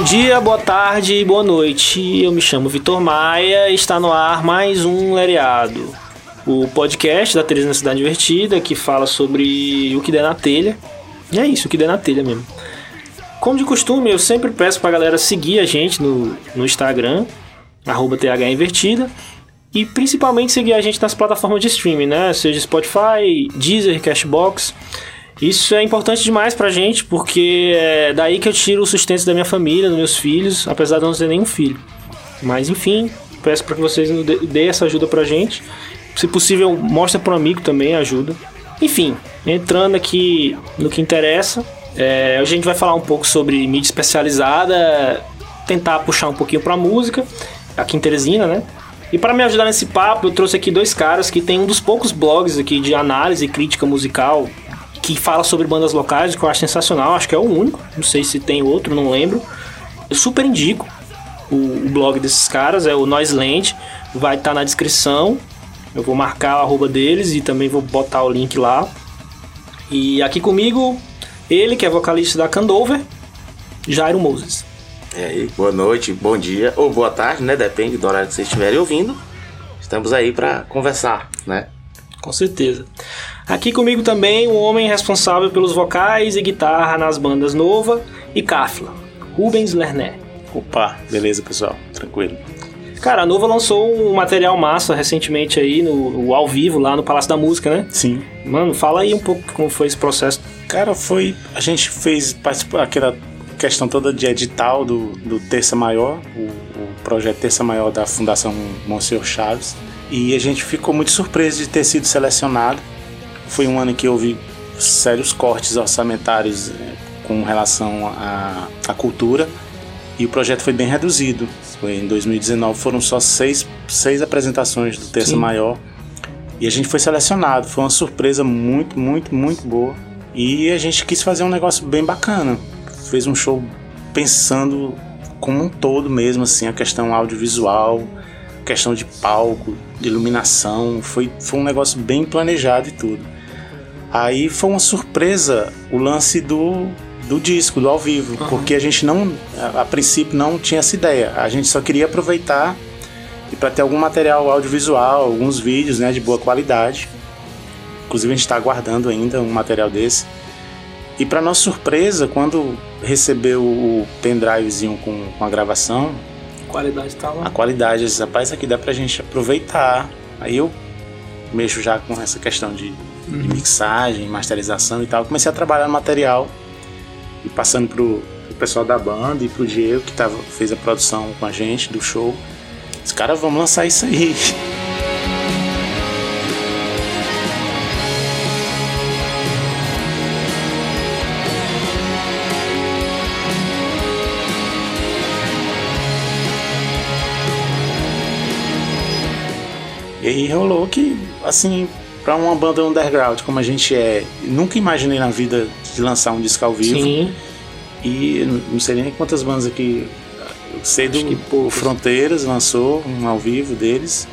Bom dia, boa tarde e boa noite. Eu me chamo Vitor Maia e está no ar mais um Lereado, o podcast da Teresa na Cidade Divertida que fala sobre o que der na telha. E é isso, o que der na telha mesmo. Como de costume, eu sempre peço pra galera seguir a gente no, no Instagram, THInvertida, e principalmente seguir a gente nas plataformas de streaming, né? Seja Spotify, Deezer, Cashbox. Isso é importante demais pra gente, porque é daí que eu tiro o sustento da minha família, dos meus filhos, apesar de eu não ter nenhum filho. Mas enfim, peço para que vocês deem essa ajuda pra gente. Se possível, mostra para um amigo também, ajuda. Enfim, entrando aqui no que interessa, é, a gente vai falar um pouco sobre mídia especializada, tentar puxar um pouquinho pra música, aqui em Teresina, né? E para me ajudar nesse papo, eu trouxe aqui dois caras que tem um dos poucos blogs aqui de análise e crítica musical que fala sobre bandas locais, que eu acho sensacional, acho que é o único, não sei se tem outro, não lembro. Eu super indico o, o blog desses caras, é o Noiseland, vai estar tá na descrição. Eu vou marcar a arroba deles e também vou botar o link lá. E aqui comigo, ele que é vocalista da Candover, Jairo Moses. E aí, boa noite, bom dia ou boa tarde, né? Depende do horário que vocês estiverem ouvindo. Estamos aí para conversar, né? Com certeza. Aqui comigo também o homem responsável pelos vocais e guitarra nas bandas Nova e Kafla, Rubens Lerner. Opa, beleza pessoal, tranquilo. Cara, a Nova lançou um material massa recentemente aí no, no, ao vivo lá no Palácio da Música, né? Sim. Mano, fala aí um pouco como foi esse processo. Cara, foi. A gente fez aquela questão toda de edital do, do Terça Maior, o, o projeto Terça Maior da Fundação Monsenhor Chaves. E a gente ficou muito surpreso de ter sido selecionado foi um ano em que houve sérios cortes orçamentários eh, com relação à, à cultura e o projeto foi bem reduzido. Foi em 2019 foram só seis, seis apresentações do Terça Sim. Maior e a gente foi selecionado. Foi uma surpresa muito, muito, muito boa. E a gente quis fazer um negócio bem bacana. Fez um show pensando como um todo mesmo, assim, a questão audiovisual, questão de palco, de iluminação. Foi, foi um negócio bem planejado e tudo. Aí foi uma surpresa o lance do, do disco, do ao vivo, uhum. porque a gente não, a, a, princípio, não tinha essa ideia. A gente só queria aproveitar e para ter algum material audiovisual, alguns vídeos né, de boa qualidade. Inclusive, a gente está aguardando ainda um material desse. E para nossa surpresa, quando recebeu o pendrivezinho com, com a gravação, qualidade tá lá. A qualidade, rapaz, aqui dá pra gente aproveitar. Aí eu mexo já com essa questão de de mixagem, masterização e tal. Comecei a trabalhar no material e passando pro, pro pessoal da banda e pro Diego que tava, fez a produção com a gente do show. Os caras vamos lançar isso aí. E aí rolou que, assim, para uma banda underground como a gente é, nunca imaginei na vida de lançar um disco ao vivo. Sim. E não sei nem quantas bandas aqui. Eu sei do que, Fronteiras lançou um ao vivo deles.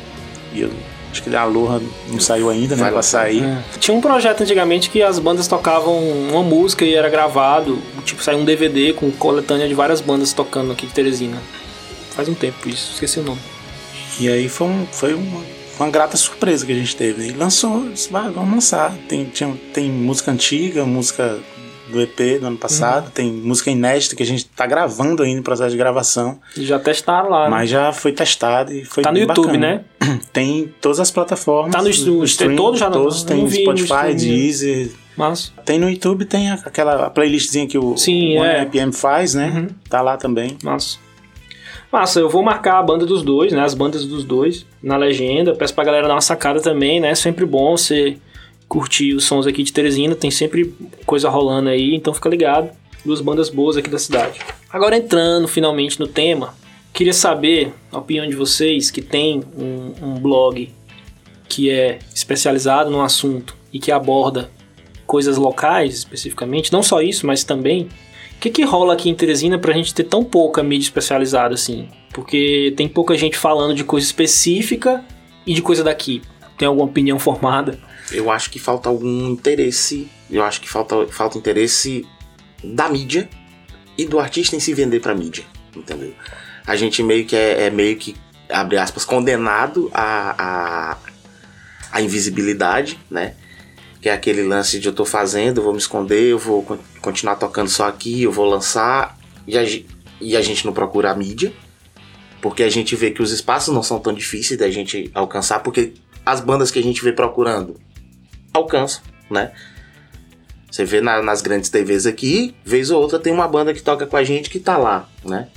E eu acho que a Aloha não saiu ainda, né? Vai sair. É. Tinha um projeto antigamente que as bandas tocavam uma música e era gravado. Tipo, saiu um DVD com coletânea de várias bandas tocando aqui de Teresina. Faz um tempo isso, esqueci o nome. E aí foi, um, foi uma uma grata surpresa que a gente teve. E lançou, disse, vai, vamos lançar. Tem, tinha, tem música antiga, música do EP do ano passado, uhum. tem música inédita que a gente tá gravando ainda no processo de gravação. Já testaram lá. Né? Mas já foi testado e foi Tá no YouTube, bacana. né? Tem todas as plataformas. Tá no, no stream, todos já todos, não, tem Spotify, Deezer. Mas... Tem no YouTube, tem aquela playlistzinha que o Sim, o é. IPM faz, né? Uhum. Tá lá também. Massa. Massa, eu vou marcar a banda dos dois, né? As bandas dos dois na legenda. Peço pra galera dar uma sacada também, né? Sempre bom você curtir os sons aqui de Teresina. Tem sempre coisa rolando aí, então fica ligado. Duas bandas boas aqui da cidade. Agora entrando finalmente no tema, queria saber a opinião de vocês que tem um, um blog que é especializado no assunto e que aborda coisas locais especificamente, não só isso, mas também o que, que rola aqui em Teresina pra gente ter tão pouca mídia especializada assim? Porque tem pouca gente falando de coisa específica e de coisa daqui. Tem alguma opinião formada? Eu acho que falta algum interesse. Eu acho que falta, falta interesse da mídia e do artista em se vender pra mídia, entendeu? A gente meio que é, é meio que, abre aspas, condenado a, a, a invisibilidade, né? Que é aquele lance de eu tô fazendo, eu vou me esconder, eu vou con- continuar tocando só aqui, eu vou lançar, e a, e a gente não procura a mídia, porque a gente vê que os espaços não são tão difíceis da gente alcançar, porque as bandas que a gente vê procurando alcançam, né? Você vê na- nas grandes TVs aqui, vez ou outra tem uma banda que toca com a gente que tá lá, né?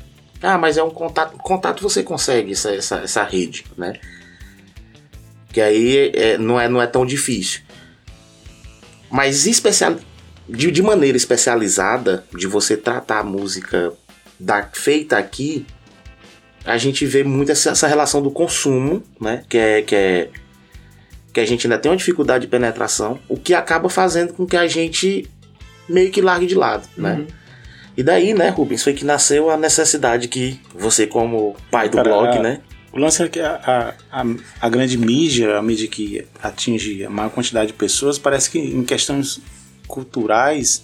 Ah, mas é um contato. Contato você consegue essa, essa, essa rede, né? Que aí é, não, é, não é tão difícil. Mas especial, de, de maneira especializada, de você tratar a música da, feita aqui, a gente vê muito essa, essa relação do consumo, né? Que é, que é que a gente ainda tem uma dificuldade de penetração, o que acaba fazendo com que a gente meio que largue de lado, né? Uhum. E daí, né, Rubens, foi que nasceu a necessidade que você, como pai do Cara, blog, né? O lance é que a, a, a, grande mídia, a mídia que atinge a maior quantidade de pessoas, parece que em questões culturais,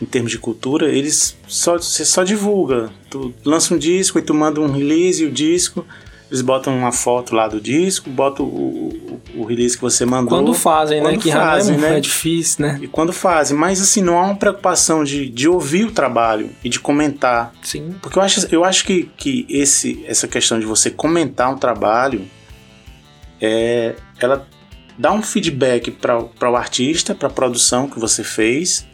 em termos de cultura, eles só, você só divulga. Tu lança um disco e tu manda um release e o disco, eles botam uma foto lá do disco, botam o, o, o release que você mandou. Quando fazem, né? Quando Que fazem, né? é difícil, né? E quando fazem, mas assim, não há uma preocupação de, de ouvir o trabalho e de comentar. Sim. Porque eu acho, eu acho que, que esse, essa questão de você comentar um trabalho, é, ela dá um feedback para o artista, para a produção que você fez,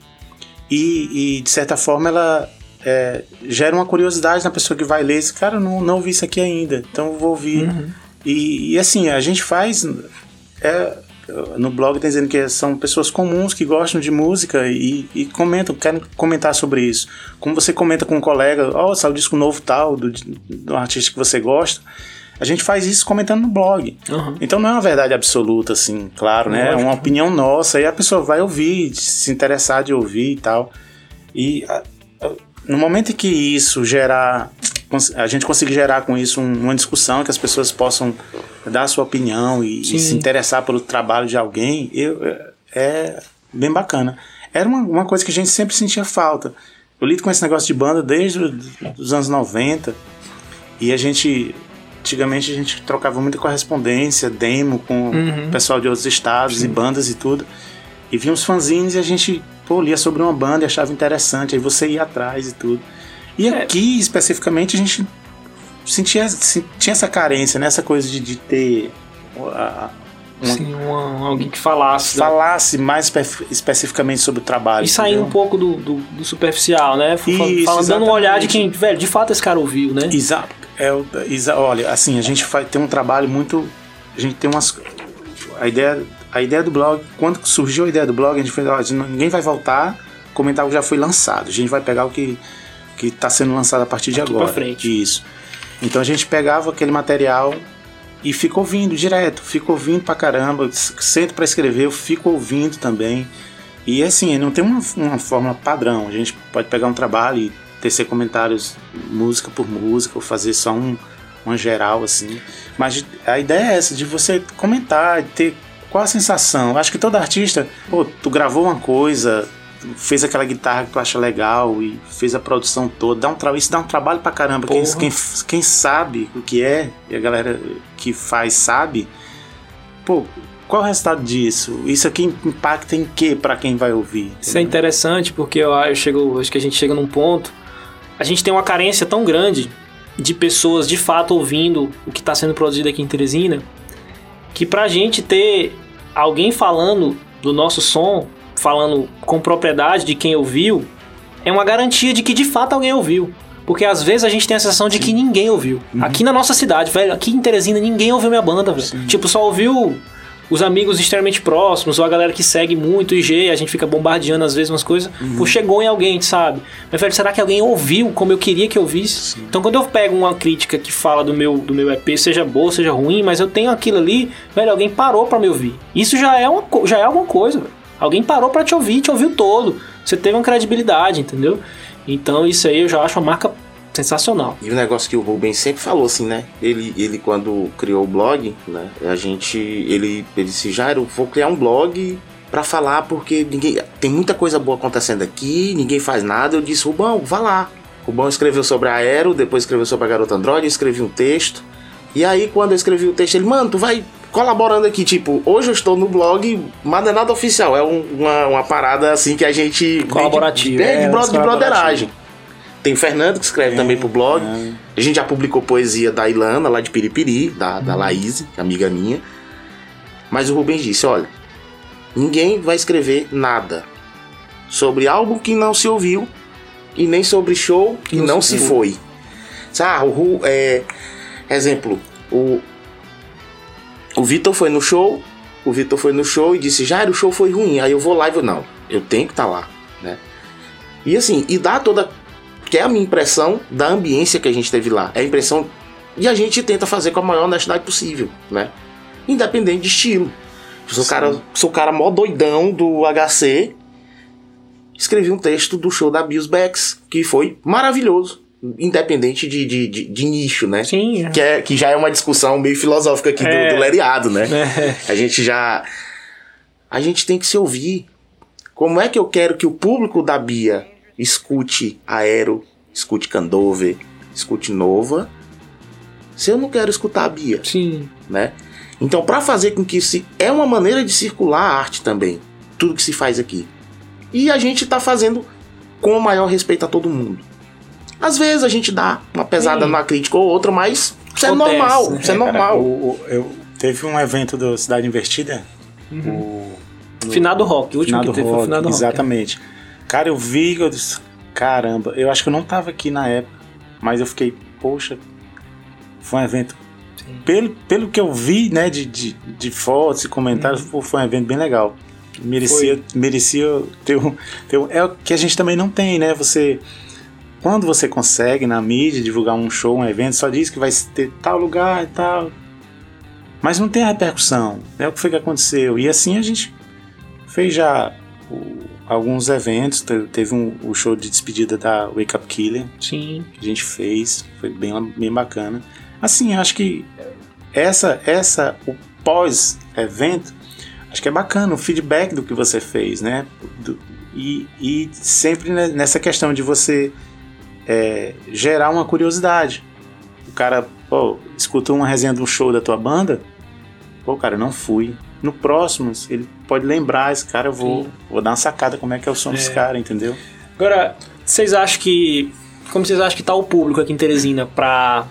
e, e, de certa forma ela é, gera uma curiosidade na pessoa que vai ler. Esse cara, não, não ouvi isso aqui ainda, então vou ouvir. Uhum. E, e assim, a gente faz. é, no blog tem dizendo que são pessoas comuns que gostam de música e, e comentam, querem comentar sobre isso. Como você comenta com um colega, ó, saiu o disco novo tal, do, do artista que você gosta. A gente faz isso comentando no blog. Uhum. Então não é uma verdade absoluta, assim, claro, né? É Lógico. uma opinião nossa e a pessoa vai ouvir, se interessar de ouvir e tal. E no momento em que isso gerar, a gente conseguir gerar com isso um- uma discussão, que as pessoas possam dar a sua opinião e, e Sim. se interessar pelo trabalho de alguém, eu- é- é bem bacana. Era uma, uma coisa que a gente sempre sentia falta. Eu lido com esse negócio de banda desde os anos 90 e a gente antigamente a gente trocava muita correspondência, demo com Uhum. o pessoal de outros estados e bandas e tudo. E vinha uns fanzines e a gente pô, lia sobre uma banda e achava interessante, aí você ia atrás e tudo. E É. aqui, especificamente, a gente sentia, se- tinha essa carência, né? Essa coisa de, de ter a- uma- Sim, uma- alguém que falasse. da- falasse mais espe- especificamente sobre o trabalho. E entendeu? um pouco do, do, do superficial, né? Isso, falando, dando uma olhada de quem, velho, de fato esse cara ouviu, né? Exato. É, exa- olha, assim, a gente faz, tem um trabalho muito. A gente tem umas. A ideia, a ideia do blog, quando surgiu a ideia do blog, a gente fez, ó, ninguém vai voltar comentar o que já foi lançado. A gente vai pegar o que que está sendo lançado a partir de Daqui agora. pra frente. Isso. Então a gente pegava aquele material e fica ouvindo direto, fica ouvindo pra caramba, sento pra escrever, eu fico ouvindo também. E assim, não tem uma, uma fórmula padrão. A gente pode pegar um trabalho e tecer comentários música por música, ou fazer só um, uma geral assim. Mas a ideia é essa, de você comentar, ter qual a sensação. Acho que todo artista, pô, tu gravou uma coisa, fez aquela guitarra que tu acha legal e fez a produção toda, dá um tra- isso dá um trabalho pra caramba. Quem, quem, quem sabe o que é, e a galera que faz sabe, pô, qual é o resultado disso? Isso aqui impacta em quê pra quem vai ouvir? Isso é interessante porque eu, eu chego, acho que a gente chega num ponto. A gente tem uma carência tão grande de pessoas de fato ouvindo o que está sendo produzido aqui em Teresina, que pra gente ter alguém falando do nosso som, falando com propriedade de quem ouviu, é uma garantia de que de fato alguém ouviu. Porque às vezes a gente tem a sensação de que ninguém ouviu. Aqui na nossa cidade, velho, aqui em Teresina ninguém ouviu minha banda, velho. Tipo, só ouviu os amigos extremamente próximos, ou a galera que segue muito o IG, a gente fica bombardeando às vezes umas coisas. Pô, chegou em alguém, sabe? Mas, velho, será que alguém ouviu como eu queria que ouvisse? Então, quando eu pego uma crítica que fala do meu, do meu EP, seja boa, seja ruim, mas eu tenho aquilo ali, velho, alguém parou pra me ouvir. Isso já é, uma, já é alguma coisa, velho. Alguém parou pra te ouvir, te ouviu todo. Você teve uma credibilidade, entendeu? Então, isso aí eu já acho uma marca sensacional. E o negócio que o Rubens sempre falou assim, né? Ele, ele quando criou o blog, né? A gente, ele, ele disse, já eu vou criar um blog pra falar, porque ninguém tem muita coisa boa acontecendo aqui, ninguém faz nada. Eu disse, Rubão, vá lá. Rubão escreveu sobre a Aero, depois escreveu sobre a Garota Android, escrevi um texto. E aí, quando eu escrevi o texto, ele, mano, tu vai colaborando aqui, tipo, hoje eu estou no blog, mas não é nada oficial, é um- uma, uma parada assim que a gente. Colaborativa. É, de, É, bro- de colaborativa. broderagem. Tem o Fernando que escreve também pro blog. é. A gente já publicou poesia da Ilana, lá de Piripiri, da, da Laís, amiga minha. Mas o Rubens disse: olha, ninguém vai escrever nada sobre álbum que não se ouviu e nem sobre show que não, se foi. Ah, o é, exemplo, o, o Vitor foi no show, o Vitor foi no show e disse: Jair, o show foi ruim. Aí eu vou lá e vou, não, eu tenho que estar lá, né? E assim, e dá toda. Que é a minha impressão da ambiência que a gente teve lá. É a impressão. E a gente tenta fazer com a maior honestidade possível, né? Independente de estilo. Sou o cara, sou o cara mó doidão do HC. Escrevi um texto do show da Bills Becks, que foi maravilhoso. Independente de, de, de, de nicho, né? Sim. Que, é, que já é uma discussão meio filosófica aqui do- É. do, Leriado, né? É. A gente já. A gente tem que se ouvir. Como é que eu quero que o público da Bia escute Aero, escute Candover, escute Nova, se eu não quero escutar a Bia, Sim. né? Então, para fazer com que se é uma maneira de circular a arte também, tudo que se faz aqui. E a gente tá fazendo com o maior respeito a todo mundo. Às vezes a gente dá uma pesada Sim. numa crítica ou outra, mas isso é Acontece, normal, né? isso é É, cara, normal. o- o- eu, teve um evento do Cidade Invertida, Uhum. o Finado Rock. O último Finado que teve foi o Rock, Finado Rock. Exatamente. Cara, eu vi, eu disse, caramba, eu acho que eu não tava aqui na época, mas eu fiquei, poxa, foi um evento. Pelo, pelo que eu vi, né, de, de, de fotos e comentários, Uhum. foi um evento bem legal. Merecia, merecia ter um, ter um. É o que a gente também não tem, né? Você. Quando você consegue na mídia divulgar um show, um evento, só diz que vai ter tal lugar e tal. Mas não tem a repercussão. É o que foi que aconteceu. E assim a gente fez já o- alguns eventos. te- Teve um, o show de despedida da Wake Up Killer Sim. que a gente fez. Foi bem, bem bacana. Assim, acho que essa, essa o pós-evento, acho que é bacana o feedback do que você fez, né? Do- e, e sempre ne- nessa questão de você é, gerar uma curiosidade. O cara, pô, escutou uma resenha de um show da tua banda, pô, cara, não fui. No próximo, ele pode lembrar, esse cara, eu vou, Sim. vou dar uma sacada como é que é o som É. caras, entendeu? Agora, vocês acham que. Como vocês acham que tá o público aqui em Teresina pra,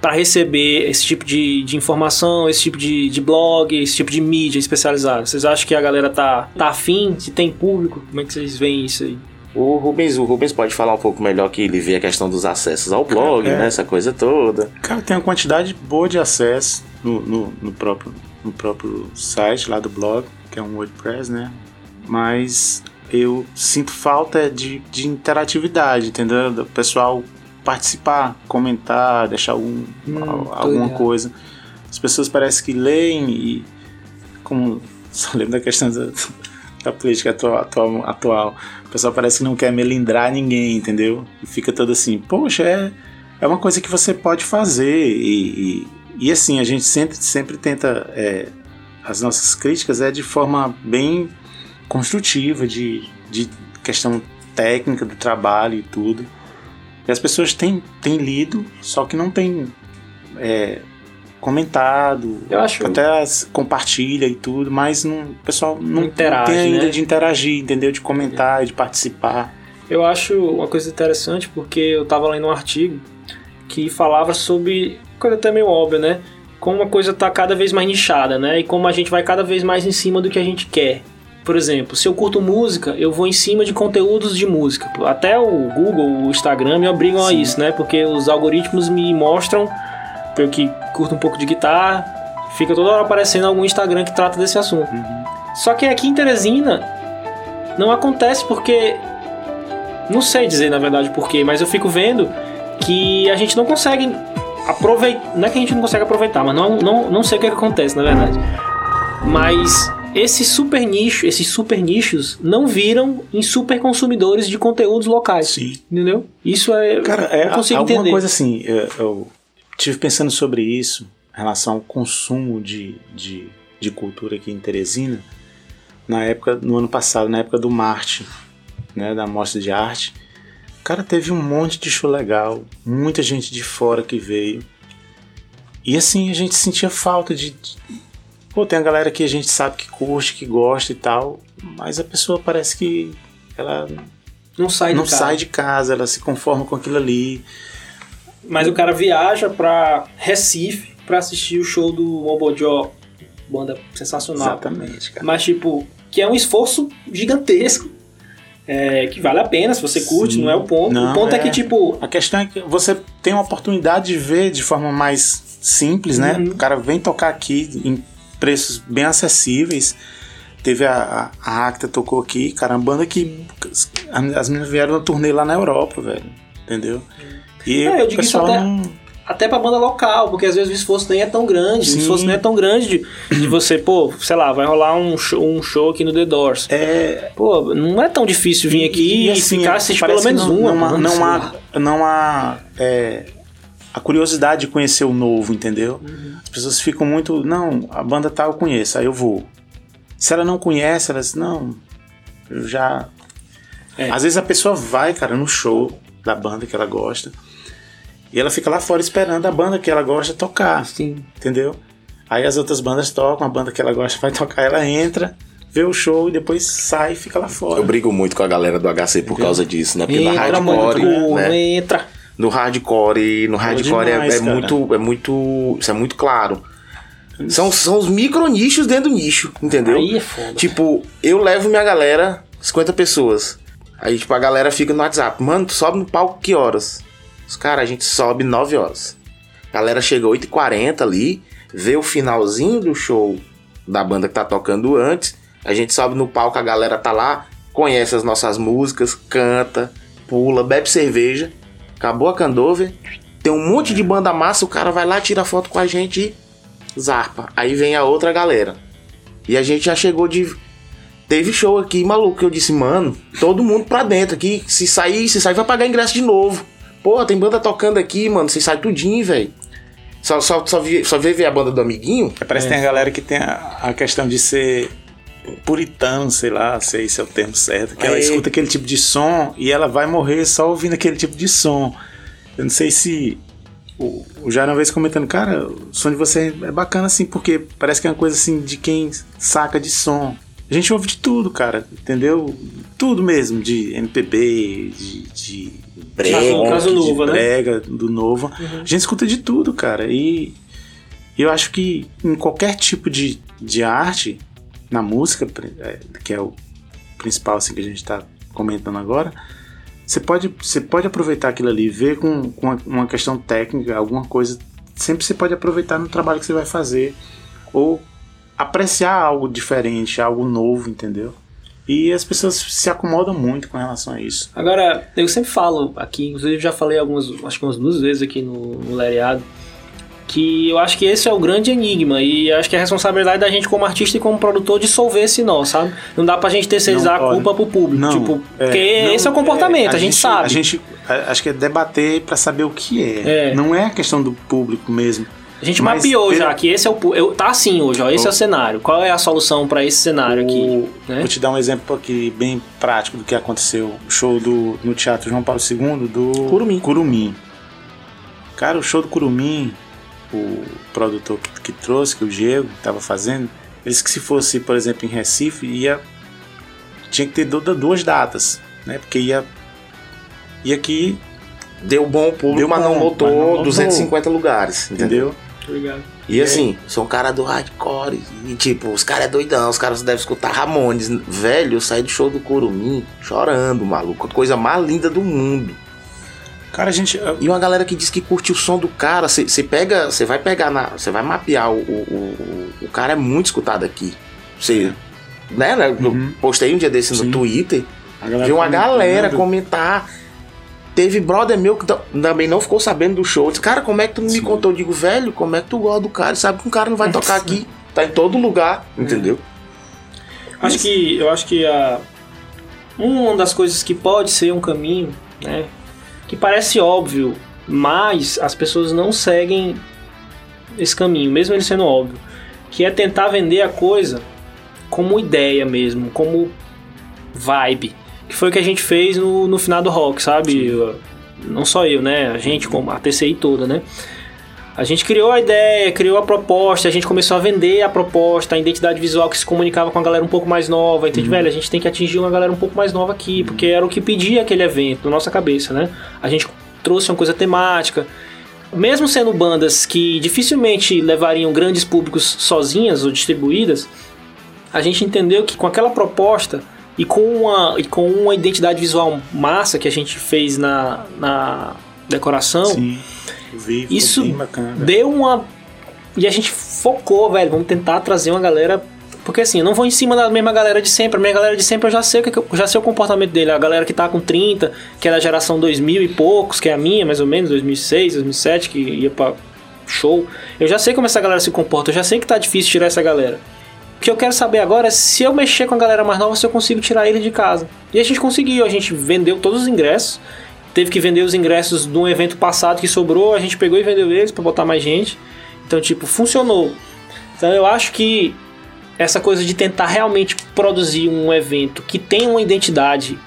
pra receber esse tipo de, de informação, esse tipo de, de blog, esse tipo de mídia especializada? Vocês acham que a galera tá, tá afim? Se tem público? Como é que vocês veem isso aí? O Rubens, o Rubens pode falar um pouco melhor que ele vê a questão dos acessos ao blog, É. né? Essa coisa toda. Cara, tem uma quantidade boa de acesso no, no, no próprio, no próprio site lá do blog, que é um WordPress, né? Mas eu sinto falta de, de interatividade, entendeu? Do pessoal participar, comentar, deixar algum, Hum, alguma coisa. As pessoas parecem que leem e. Como. Só lembro da questão da, da política atual, atual, atual. O pessoal parece que não quer melindrar ninguém, entendeu? E fica todo assim, poxa, é, é uma coisa que você pode fazer. E, e, e assim, a gente sempre, sempre tenta. é, as nossas críticas é de forma bem construtiva, de, de questão técnica do trabalho e tudo. E as pessoas têm, têm lido, só que não têm é, comentado, Eu acho- até as- compartilha e tudo, mas não, o pessoal não, Não interage, tem ainda né? de interagir, entendeu? De comentar, de participar. Eu acho uma coisa interessante porque eu tava lendo um artigo que falava sobre coisa até meio óbvia, né? Como a coisa tá cada vez mais nichada, né? E como a gente vai cada vez mais em cima do que a gente quer. Por exemplo, se eu curto música, eu vou em cima de conteúdos de música. Até o Google, o Instagram me obrigam a Sim. isso, né? Porque os algoritmos me mostram, eu que curto um pouco de guitarra, fica toda hora aparecendo algum Instagram que trata desse assunto. Só que aqui em Teresina não acontece porque. Não sei dizer na verdade porquê, mas eu fico vendo que a gente não consegue aproveitar. Não é que a gente não consegue aproveitar, mas não, não, não sei o que, é que acontece na verdade. Mas esses super nichos, esses super nichos não viram em super consumidores de conteúdos locais. Sim. Entendeu? Isso é. Cara, é eu consigo alguma entender. coisa assim, eu, eu tive pensando sobre isso em relação ao consumo de, de, de cultura aqui em Teresina. na época, no ano passado, na época do Marte, né, da mostra de arte. Cara, teve um monte de show legal, muita gente de fora que veio. E assim, a gente sentia falta de. Pô, tem a galera que a gente sabe que curte, que gosta e tal, mas a pessoa parece que ela Não sai não de casa. sai de casa, ela se conforma com aquilo ali. Mas o cara viaja pra Recife pra assistir o show do Mobojó, banda sensacional. Exatamente, cara. Mas, tipo, que é um esforço gigantesco. É, que vale a pena se você curte, Sim. não é o ponto. Não, o ponto é. é. que, tipo, A questão é que você tem uma oportunidade de ver de forma mais simples, né? Uhum. O cara vem tocar aqui em preços bem acessíveis. Teve a, a, a Acta tocou aqui, cara, uma banda que as meninas vieram na turnê lá na Europa, velho. Entendeu? E É, eu o digo isso pessoal até- não. Até pra banda local, porque às vezes o esforço nem é tão grande. Sim. O esforço nem é tão grande de, de você, pô, sei lá, vai rolar um show, um show aqui no The Doors. É, Pô, não é tão difícil vir aqui e, assim, ficar assistindo pelo menos não, uma. Não, não há, não há é, a curiosidade de conhecer o novo, entendeu? Uhum. As pessoas ficam muito. Não, a banda tal eu conheço, aí eu vou. Se ela não conhece, ela diz, não, eu já. É. Às vezes a pessoa vai, cara, no show da banda que ela gosta. E ela fica lá fora esperando a banda que ela gosta tocar, Sim. entendeu? Aí as outras bandas tocam, a banda que ela gosta vai tocar, ela entra, vê o show e depois sai e fica lá fora. Eu brigo muito com a galera do HC por causa disso, né? Porque no Entra, hardcore, mano, né? entra. No hardcore, no hardcore demais, é, é muito, é muito, isso é muito claro. São, são os micro nichos dentro do nicho, entendeu? Aí é foda. Tipo, eu levo minha galera, 50 pessoas. Aí, tipo, a galera fica no WhatsApp. Mano, tu sobe no palco que horas? Os caras, a gente sobe 9 horas. A galera chega 8h40 ali, vê o finalzinho do show da banda que tá tocando antes. A gente sobe no palco, a galera tá lá, conhece as nossas músicas, canta, pula, bebe cerveja. Acabou a candover. Tem um monte de banda massa, o cara vai lá, tira foto com a gente e zarpa. Aí vem a outra galera. E a gente já chegou de. Teve show aqui, maluco, eu disse, mano, todo mundo pra dentro aqui. Se sair, se sair, vai pagar ingresso de novo. Pô, tem banda tocando aqui, mano. Você sai tudinho, velho. Só, só, só, vi, só veio ver a banda do amiguinho. Parece que tem a galera que tem a, a questão de ser puritano, sei lá, sei se é o termo certo, que ela É. escuta aquele tipo de som e ela vai morrer só ouvindo aquele tipo de som. Eu não sei se. O, o Jair uma vez comentando, cara, o som de você é bacana assim, porque parece que é uma coisa assim de quem saca de som. A gente ouve de tudo, cara, entendeu? Tudo mesmo, de MPB, de. de No caso rock, de novo, né? do novo. A gente escuta de tudo, cara. E eu acho que em qualquer tipo de, de arte, na música, é, que é o principal assim, que a gente está comentando agora, você pode, você pode aproveitar aquilo ali, ver com, com uma questão técnica, alguma coisa, sempre você pode aproveitar no trabalho que você vai fazer, ou apreciar algo diferente, algo novo, entendeu? E as pessoas se acomodam muito com relação a isso. Agora, eu sempre falo aqui, inclusive já falei algumas, acho que umas duas vezes aqui no, no Lereado, que eu acho que esse é o grande enigma e acho que é a responsabilidade da gente como artista e como produtor dissolver esse nó, sabe? Não dá pra gente terceirizar Não, a culpa pro público, Não, tipo, é, porque não, esse é o comportamento, a, gente, sabe. A gente a- acho que é debater para saber o que é. É. Não é a questão do público mesmo. A gente Mas mapeou pelo- já que esse é o eu, tá assim hoje, ó, esse é o cenário. Qual é a solução pra esse cenário aqui, O- né? Vou te dar um exemplo aqui bem prático do que aconteceu. O show do, no Teatro João Paulo II do Curumim. Curumim. Cara, o show do Curumim, o produtor que, que trouxe, que o Diego estava fazendo, ele disse que se fosse, por exemplo, em Recife, ia tinha que ter du- duas datas, né? Porque ia ia aqui, Deu bom público, Deu mas não lotou mas não lotou. 250 lugares, entendeu? entendeu? E assim, sou um cara do hardcore. E tipo, os caras é doidão, os caras devem escutar Ramones. Velho, eu saí do show do Curumim chorando, maluco. Coisa mais linda do mundo. Cara, a gente E uma galera que diz que curte o som do cara, você pega, você vai pegar na. Você vai mapear o, o, o, o cara é muito escutado aqui. Você. Né, né? Eu Uhum. postei um dia desse no Sim. Twitter. a galera Vi uma galera comentar. Teve brother meu que tam- também não ficou sabendo do show. Disse, cara, como é que tu não me contou? Eu digo, velho, como é que tu gosta do cara? Sabe que um cara não vai tocar aqui. Tá em todo lugar, entendeu? Acho que eu acho que a uma das coisas que pode ser um caminho, né, que parece óbvio, mas as pessoas não seguem esse caminho, mesmo ele sendo óbvio, que é tentar vender a coisa como ideia mesmo, como vibe. Que foi o que a gente fez no, no final do rock, sabe? Não só eu, né? A gente, como a TCI toda, né? A gente criou a ideia, criou a proposta, a gente começou a vender a proposta, a identidade visual que se comunicava com a galera um pouco mais nova. Entende, uhum. velho? A gente tem que atingir uma galera um pouco mais nova aqui, porque era o que pedia aquele evento, na nossa cabeça, né? A gente trouxe uma coisa temática. Mesmo sendo bandas que dificilmente levariam grandes públicos sozinhas ou distribuídas, a gente entendeu que com aquela proposta e com uma, e com uma identidade visual massa que a gente fez na, na decoração, Sim, vi, isso deu uma. E a gente focou, velho, vamos tentar trazer uma galera. Porque assim, eu não vou em cima da mesma galera de sempre. A minha galera de sempre eu já sei, que eu já sei o comportamento dele. A galera que tá com 30, que é da geração 2000 e poucos, que é a minha, mais ou menos, 2006, 2007, que ia pra show. Eu já sei como essa galera se comporta. Eu já sei que tá difícil tirar essa galera. O que eu quero saber agora é se eu mexer com a galera mais nova, se eu consigo tirar ele de casa. E a gente conseguiu, a gente vendeu todos os ingressos. Teve que vender os ingressos de um evento passado que sobrou, a gente pegou e vendeu eles para botar mais gente. Então, tipo, funcionou. Então eu acho que essa coisa de tentar realmente produzir um evento que tenha uma identidade,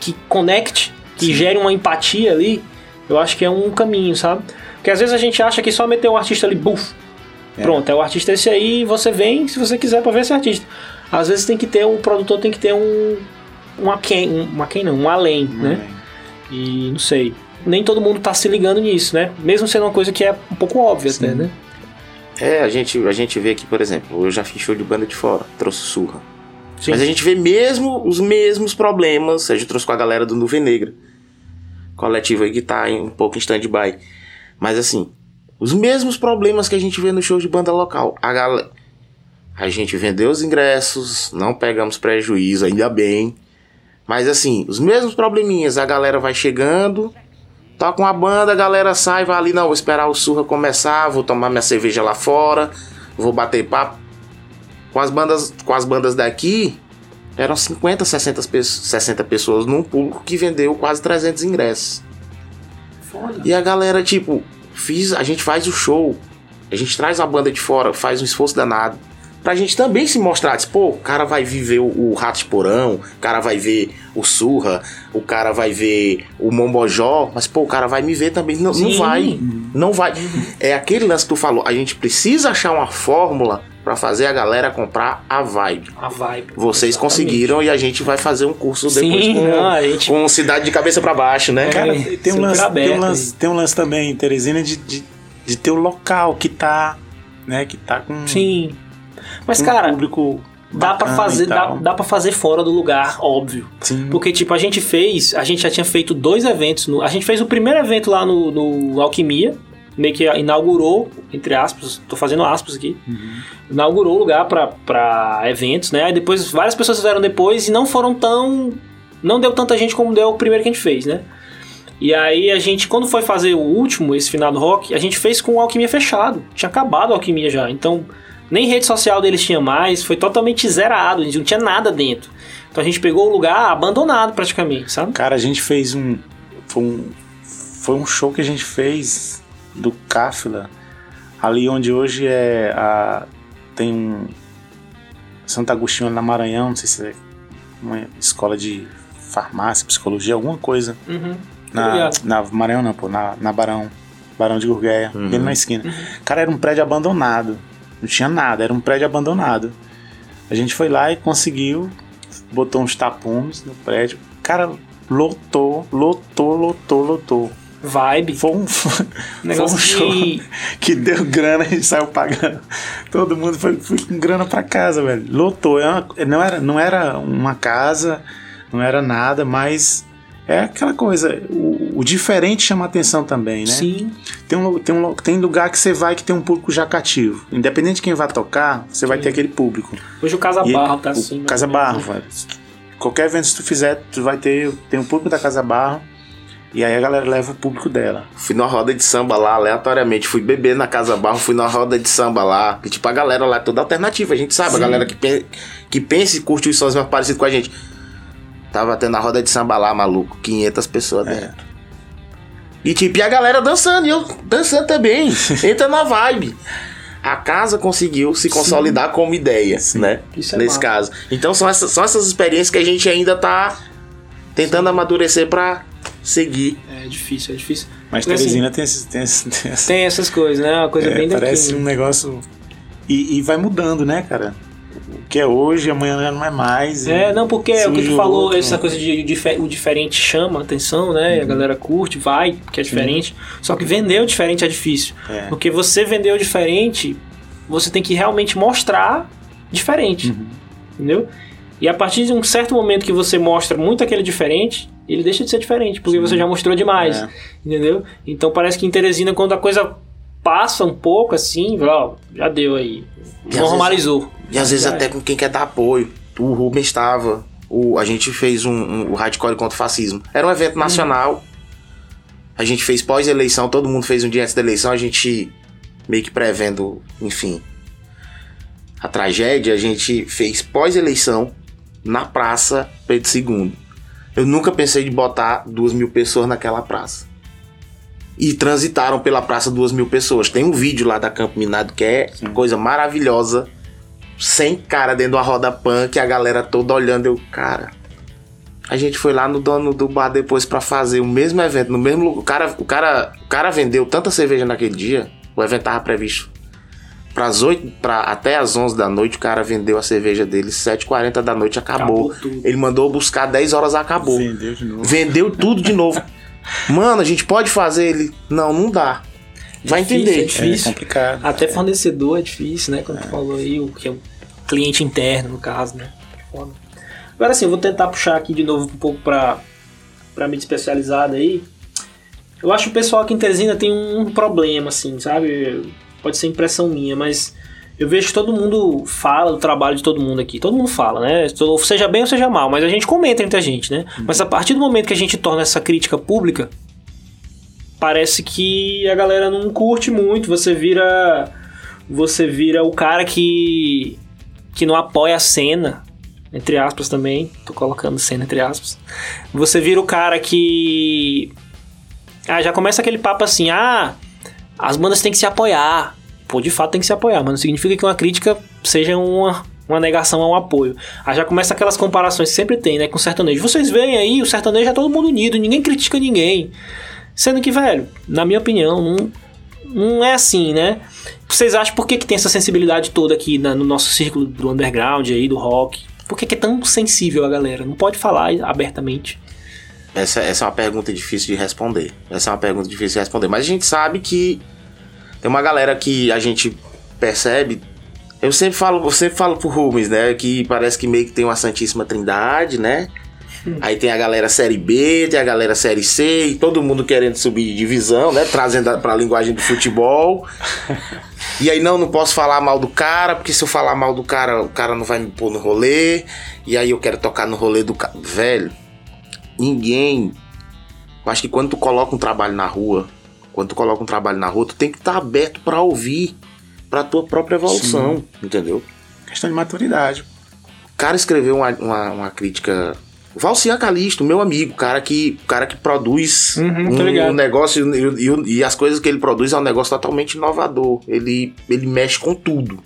que conecte, que Sim. gere uma empatia ali, eu acho que é um caminho, sabe? Porque às vezes a gente acha que só meter um artista ali, buf, é. Pronto, é o artista esse aí, você vem se você quiser para ver esse artista. Às vezes tem que ter, um produtor tem que ter um. Uma quem, um, uma quem não, um além, um né? Além. E não sei. Nem todo mundo tá se ligando nisso, né? Mesmo sendo uma coisa que é um pouco óbvia Sim. até, né? É, a gente, a gente vê aqui, por exemplo, eu já fiz show de banda de fora, trouxe surra. Sim. Mas a gente vê mesmo os mesmos problemas. A gente trouxe com a galera do Nuvem Negra. Coletivo aí que tá um pouco em stand-by. Mas assim, os mesmos problemas que a gente vê no show de banda local. A galera. A gente vendeu os ingressos, não pegamos prejuízo, ainda bem. Mas assim, os mesmos probleminhas. A galera vai chegando, toca uma banda, a galera sai, vai ali, não, vou esperar o surra começar, vou tomar minha cerveja lá fora, vou bater papo. Com as bandas, com as bandas daqui, eram 50, 60, 60 pessoas num público que vendeu quase 300 ingressos. Foda. E a galera, tipo, Fiz, a gente faz o show, a gente traz a banda de fora, faz um esforço danado. Pra gente também se mostrar, diz, pô, o cara vai ver o, o Rato de Porão, o cara vai ver o Surra, o cara vai ver o Mombojó, mas pô, o cara vai me ver também. Não, não vai. Não vai. É aquele lance que tu falou, a gente precisa achar uma fórmula para fazer a galera comprar a vibe. A vibe. Vocês exatamente. conseguiram e a gente vai fazer um curso depois Sim, com, não, gente... com cidade de cabeça para baixo, né? Cara, tem um, lance, aberto, tem, um lance, tem um lance também, Teresina, de, de, de ter o local que tá, né, que tá com... Sim. Mas, cara... Um público dá para fazer dá, dá para fazer fora do lugar óbvio Sim. porque tipo a gente fez a gente já tinha feito dois eventos no, a gente fez o primeiro evento lá no, no Alquimia meio que inaugurou, entre aspas, tô fazendo aspas aqui, uhum. inaugurou o lugar para eventos, né? Aí depois várias pessoas fizeram depois e não foram tão. Não deu tanta gente como deu o primeiro que a gente fez, né? E aí a gente, quando foi fazer o último, esse final do rock, a gente fez com o Alquimia fechado. Tinha acabado a Alquimia já. Então, nem rede social deles tinha mais, foi totalmente zerado, não tinha nada dentro. Então a gente pegou o lugar abandonado praticamente, sabe? Cara, a gente fez um. Foi um, foi um show que a gente fez do Cáfila, ali onde hoje é a tem um Santo Agostinho na Maranhão, não sei se é uma escola de farmácia, psicologia, alguma coisa. Uhum. Na, na Maranhão não, pô, na, na Barão, Barão de Gurgueia, uhum. bem na esquina. Uhum. Cara, era um prédio abandonado, não tinha nada, era um prédio abandonado. A gente foi lá e conseguiu, botou uns tapumes no prédio. Cara, lotou, lotou, lotou, lotou vibe. Foi um, foi um show que... que deu grana, a gente saiu pagando. Todo mundo foi, foi com grana pra casa, velho. Lotou. É não, era, não era uma casa, não era nada, mas é aquela coisa. O, o diferente chama atenção também, né? Sim. Tem, um, tem, um, tem lugar que você vai que tem um público já cativo. Independente de quem vai tocar, você Sim. vai ter aquele público. Hoje o Casa Barro tá assim. Casa Barro, velho. Qualquer evento que tu fizer, tu vai ter. Tem um público da Casa Barro e aí a galera leva o público dela. Fui na roda de samba lá, aleatoriamente. Fui beber na Casa Barro, fui na roda de samba lá. E, tipo, a galera lá é toda alternativa. A gente sabe, Sim. a galera que, pe que pensa e curte os sons mais parecidos com a gente. Tava tendo a roda de samba lá, maluco. 500 pessoas é. dentro. E tipo, e a galera dançando, e eu dançando também. Entra na vibe. a casa conseguiu se consolidar como ideia, né? Isso é Nesse massa. caso. Então são essas, são essas experiências que a gente ainda tá tentando amadurecer pra seguir. É difícil, é difícil. Mas Porque, assim, Teresina tem, esses, tem, esses, tem essa- Tem essas coisas, né? Uma coisa é, bem daqui. Parece né? um negócio. E, e vai mudando, né, cara? O que é hoje, amanhã já não é mais. É, não, porque é o que tu falou, outro. essa coisa de o diferente chama a atenção, né? A galera curte, vai, porque é diferente. Só que vender o diferente é difícil. É. Porque você vender o diferente, você tem que realmente mostrar diferente. Uhum. Entendeu? E a partir de um certo momento que você mostra muito aquele diferente, ele deixa de ser diferente, porque você já mostrou demais. É. Entendeu? Então parece que em Teresina, quando a coisa passa um pouco assim, ó, já deu aí. E Normalizou. E às vezes Já até é. com quem quer dar apoio. O Rubens estava. O, a gente fez um, um, o Hardcore contra o Fascismo. Era um evento nacional. A gente fez pós-eleição, todo mundo fez um dia antes da eleição, a gente meio que prevendo, enfim, a tragédia, a gente fez pós-eleição na Praça Pedro II. Eu nunca pensei de botar duas mil pessoas naquela praça. E transitaram pela praça duas mil pessoas. Tem um vídeo lá da Campo Minado que é coisa maravilhosa. Sem cara dentro de uma roda punk, a galera toda olhando. Eu, cara. A gente foi lá no dono do bar depois pra fazer o mesmo evento, no mesmo lugar. O cara, o cara, o cara vendeu tanta cerveja naquele dia. O evento tava previsto pras 8, pra, até as 11 da noite. O cara vendeu a cerveja dele, 7h40 da noite acabou. Acabou. Ele mandou buscar 10 horas, acabou. Vendeu de novo. Vendeu tudo de novo. Mano, a gente pode fazer ele. Não, não dá. Vai Difícil, entender. é difícil. É complicado. Até fornecedor é difícil, né? Quando tu falou aí, o que é o cliente interno, no caso, né? Foda. Agora sim, eu vou tentar puxar aqui de novo um pouco pra, pra mídia especializada aí. Eu acho que o pessoal aqui em Teresina tem um problema, assim, sabe? Pode ser impressão minha, mas eu vejo que todo mundo fala do trabalho de todo mundo aqui. Todo mundo fala, né? Ou Seja bem ou seja mal, mas a gente comenta entre a gente, né? Mas a partir do momento que a gente torna essa crítica pública, parece que a galera não curte muito. Você vira. Você vira o cara que. que não apoia a cena. Entre aspas também. Tô colocando cena entre aspas. Você vira o cara que. Ah, já começa aquele papo assim, ah, as bandas têm que se apoiar. De fato tem que se apoiar, mas não significa que uma crítica seja uma, uma negação a um apoio. Aí já começa aquelas comparações que sempre tem, né, com o sertanejo. Vocês veem aí, o sertanejo é todo mundo unido, ninguém critica ninguém. Sendo que, velho, na minha opinião, não, não é assim, né? Vocês acham por que, que tem essa sensibilidade toda aqui na- no nosso círculo do underground aí, do rock? Por que, que é tão sensível a galera? Não pode falar abertamente. Essa, essa é uma pergunta difícil de responder. Essa é uma pergunta difícil de responder. Mas a gente sabe que tem uma galera que a gente percebe. Eu sempre falo, eu sempre falo pro Rubens, né? Que parece que meio que tem uma Santíssima Trindade, né? Aí tem a galera série B, tem a galera série C, e todo mundo querendo subir de divisão, né? Trazendo a- pra linguagem do futebol. E aí, não, não posso falar mal do cara, porque se eu falar mal do cara, o cara não vai me pôr no rolê. E aí eu quero tocar no rolê do cara. Velho, ninguém. Eu acho que quando tu coloca um trabalho na rua, quando tu coloca um trabalho na rua, tu tem que estar aberto pra ouvir, pra tua própria evolução, entendeu? Questão de maturidade. O cara escreveu uma, uma, uma crítica. Valcian Calisto, meu amigo, cara que, cara que produz Uhum, um, ligado. negócio e, e- e as coisas que ele produz é um negócio totalmente inovador. Ele, ele mexe com tudo.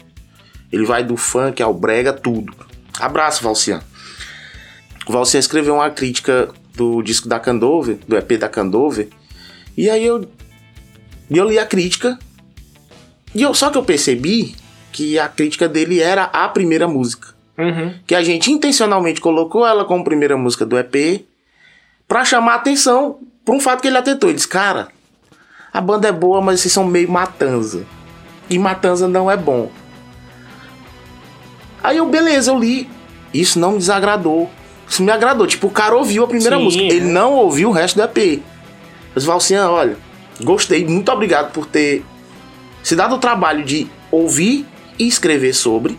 Ele vai do funk ao brega, tudo. Abraço, Valcian. O Valcian escreveu uma crítica do disco da Candover, do EP da Candover. E aí eu, e eu li a crítica. E eu, só que eu percebi que a crítica dele era a primeira música Uhum. que a gente intencionalmente colocou ela como primeira música do EP pra chamar a atenção pra um fato que ele atentou. Ele disse, cara, a banda é boa, mas vocês são meio matanza. E matanza não é bom. Aí eu, beleza, eu li. Isso não me desagradou. Isso me agradou. Tipo, o cara ouviu a primeira Sim, música. é. Ele não ouviu o resto do EP. Eu disse, Valcian, olha, gostei, muito obrigado por ter se dado o trabalho de ouvir e escrever sobre.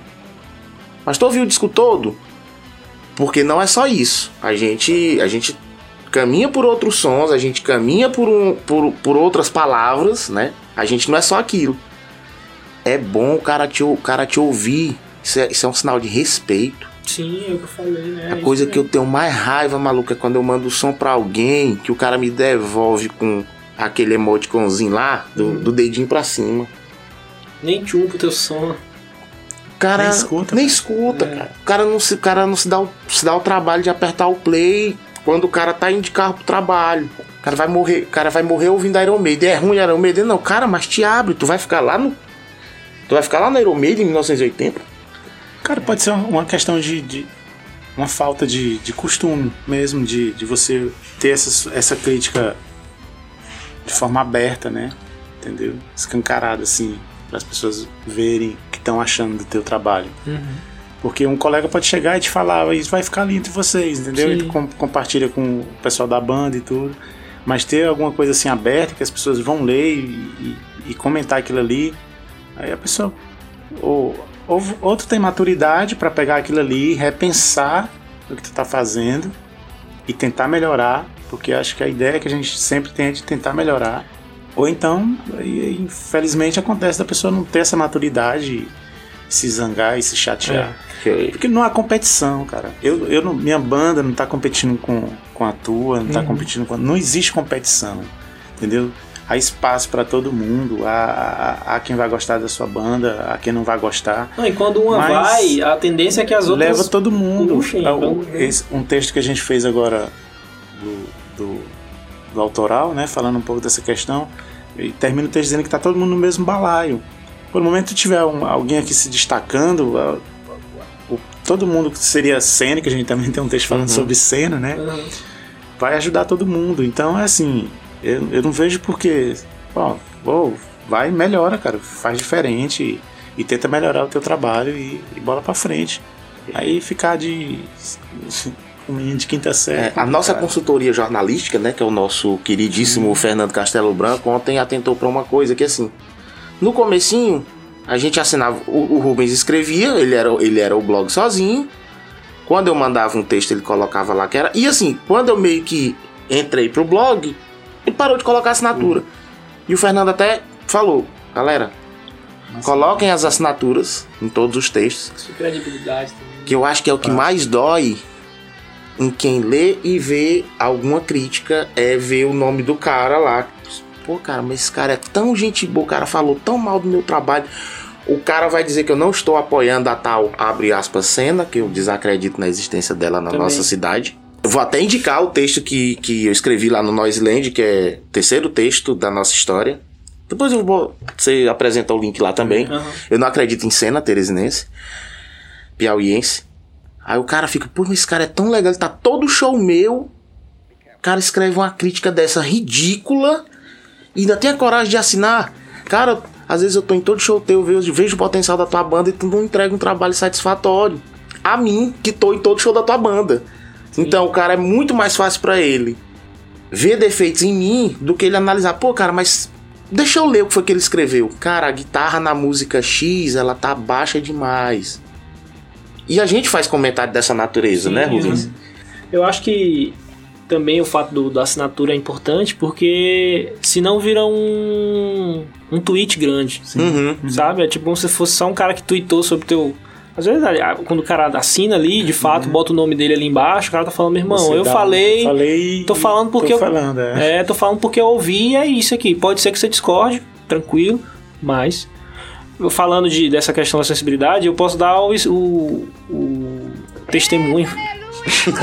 Mas tu ouviu o disco todo? Porque não é só isso. A gente, a gente caminha por outros sons, a gente caminha por, um, por, por outras palavras, né? A gente não é só aquilo. É bom o cara te, o cara te ouvir. Isso é, isso é um sinal de respeito. Sim, é o que eu falei, né? A coisa que eu tenho mais raiva, maluco, é quando eu mando o som pra alguém que o cara me devolve com aquele emoticonzinho lá, do, do dedinho pra cima. Nem tchum pro teu som. O cara Nem escuta, nem cara. escuta, É. cara. O cara não, se, o cara não se, dá o, se dá o trabalho de apertar o play quando o cara tá indo de carro pro trabalho. O cara vai morrer, o cara vai morrer ouvindo Iron Maiden. É ruim Iron Maiden? Não, cara, mas te abre. Tu vai ficar lá no. Tu vai ficar lá no Iron Maiden em 1980? Cara, pode ser uma questão de. de- uma falta de, de costume mesmo, de, de você ter essa, essa crítica de forma aberta, né? Entendeu? Escancarada, assim, para as pessoas verem o que estão achando do teu trabalho. Porque um colega pode chegar e te falar, isso vai ficar ali entre vocês, entendeu? Sim. Ele com- compartilha com o pessoal da banda e tudo. Mas ter alguma coisa assim aberta que as pessoas vão ler e, e- e comentar aquilo ali, aí a pessoa. Ou, ou, ou tu tem maturidade para pegar aquilo ali, repensar o que tu tá fazendo e tentar melhorar, porque acho que a ideia que a gente sempre tem é de tentar melhorar. Ou então, infelizmente, acontece da pessoa não ter essa maturidade, se zangar e se chatear. Porque não há competição, cara. Eu, eu não- minha banda não tá competindo com, com a tua, não tá competindo com. Não existe competição, entendeu? Há espaço para todo mundo, há, há, há quem vai gostar da sua banda, há quem não vai gostar. Não, e quando uma vai, a tendência é que as outras. Leva todo mundo. puxem, o- então, esse- um texto que a gente fez agora do autoral, né? Falando um pouco dessa questão, e termina o texto dizendo que tá todo mundo no mesmo balaio. Por um momento tiver um- alguém aqui se destacando, ah, o- todo mundo que seria cena, que a gente também tem um texto falando sobre cena, né? Uhum. vai ajudar todo mundo. Então é assim, eu, eu não vejo porque, ó, pô, vai e melhora, cara, faz diferente e, e tenta melhorar o teu trabalho e, e bola pra frente. Aí ficar de um menino de quinta série. É, a nossa cara. consultoria jornalística, né, que é o nosso queridíssimo Fernando Castelo Branco, ontem atentou para uma coisa que assim, no comecinho a gente assinava, o, o Rubens escrevia, ele era, ele era o blog sozinho. Quando eu mandava um texto, ele colocava lá que era. E assim, quando eu meio que entrei pro blog, ele parou de colocar assinatura. E o Fernando até falou, galera, coloquem as assinaturas em todos os textos. É credibilidade também. Que eu acho que é o que mais dói em quem lê e vê alguma crítica é ver o nome do cara lá. Pô, cara, mas esse cara é tão gente boa, o cara falou tão mal do meu trabalho. O cara vai dizer que eu não estou apoiando a tal, abre aspas, cena, que eu desacredito na existência dela na Também. nossa cidade. Eu vou até indicar o texto que, que eu escrevi lá no Noiseland, que é o terceiro texto da nossa história. Depois eu vou. Você apresenta o link lá também. Aham. Eu não acredito em cena teresinense, piauiense. Aí o cara fica, pô, mas esse cara é tão legal, ele tá todo show meu. O cara escreve uma crítica dessa ridícula e ainda tem a coragem de assinar. Cara, às vezes eu tô em todo show teu, vejo, vejo o potencial da tua banda e tu não entrega um trabalho satisfatório. A mim, que tô em todo show da tua banda. Então, o cara é muito mais fácil pra ele ver defeitos em mim do que ele analisar, pô, cara, mas deixa eu ler o que foi que ele escreveu. Cara, a guitarra na música X, ela tá baixa demais. E a gente faz comentário dessa natureza, Sim, né, Rubens? Eu acho que também o fato do- da assinatura é importante porque senão vira um, um tweet grande, Uhum. sabe? É tipo como se fosse só um cara que tweetou sobre teu... Às vezes, ah, quando o cara assina ali, de fato, bota o nome dele ali embaixo, o cara tá falando, meu irmão, Você eu dá- falei... falei. tô falando porque tô eu- falando, é. É, tô falando porque eu ouvi e é isso aqui. Pode ser que você discorde, tranquilo, mas eu falando de, dessa questão da sensibilidade, eu posso dar o, o, o testemunho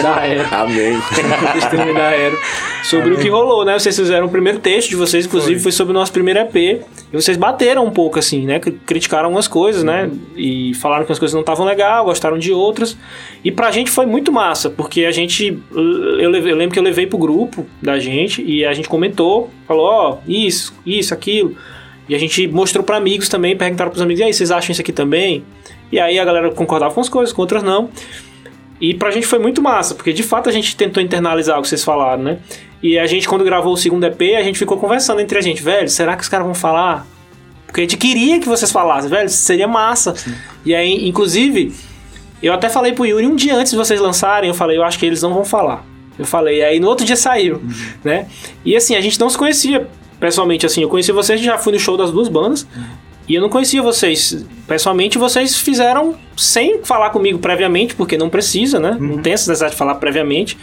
da Aero. Amém. testemunho da Aero sobre o que rolou, né? Vocês fizeram o primeiro texto de vocês, inclusive foi, sobre o nosso primeiro EP. E vocês bateram um pouco, assim, né? Cri- Criticaram algumas coisas, né? E falaram que as coisas não estavam legal, gostaram de outras. E pra gente foi muito massa, porque a gente. Eu, levei- eu lembro que eu levei pro grupo da gente e a gente comentou, falou: ó, isso, isso, aquilo. E a gente mostrou pra amigos também, perguntaram pros amigos: e aí, vocês acham isso aqui também? E aí a galera concordava com as coisas, com outras não. E pra gente foi muito massa, porque de fato a gente tentou internalizar o que vocês falaram, né? E a gente, quando gravou o segundo EP, a gente ficou conversando entre a gente, velho, será que os caras vão falar? Porque a gente queria que vocês falassem, velho, seria massa. E aí, inclusive, eu até falei pro Yuri um dia antes de vocês lançarem, eu falei, eu acho que eles não vão falar. Eu falei, aí no outro dia saiu, né? E assim, a gente não se conhecia pessoalmente, assim, eu conheci vocês, já fui no show das duas bandas, e eu não conhecia vocês. Pessoalmente, vocês fizeram sem falar comigo previamente, porque não precisa, né? Não tem essa necessidade de falar previamente.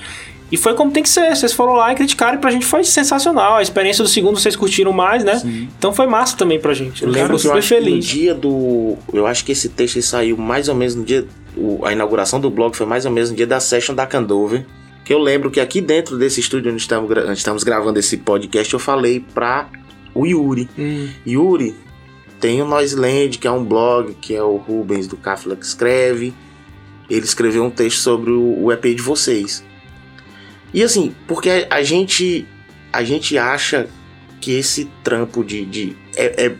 E foi como tem que ser. Vocês foram lá e criticaram e pra gente foi sensacional. A experiência do segundo vocês curtiram mais, né? Então foi massa também pra gente. Eu lembro super acho que no feliz. dia do. Eu acho que esse texto saiu mais ou menos no dia. o- a inauguração do blog foi mais ou menos no dia da session da Candover. Que eu lembro que aqui dentro desse estúdio onde estamos, onde estamos gravando esse podcast, eu falei pra o Yuri. Hum, Yuri, tem o Noiseland, que é um blog, que é o Rubens do Cáfila que escreve. Ele escreveu um texto sobre o, o EP de vocês. E assim, porque a, a gente a gente acha que esse trampo de. de é, é-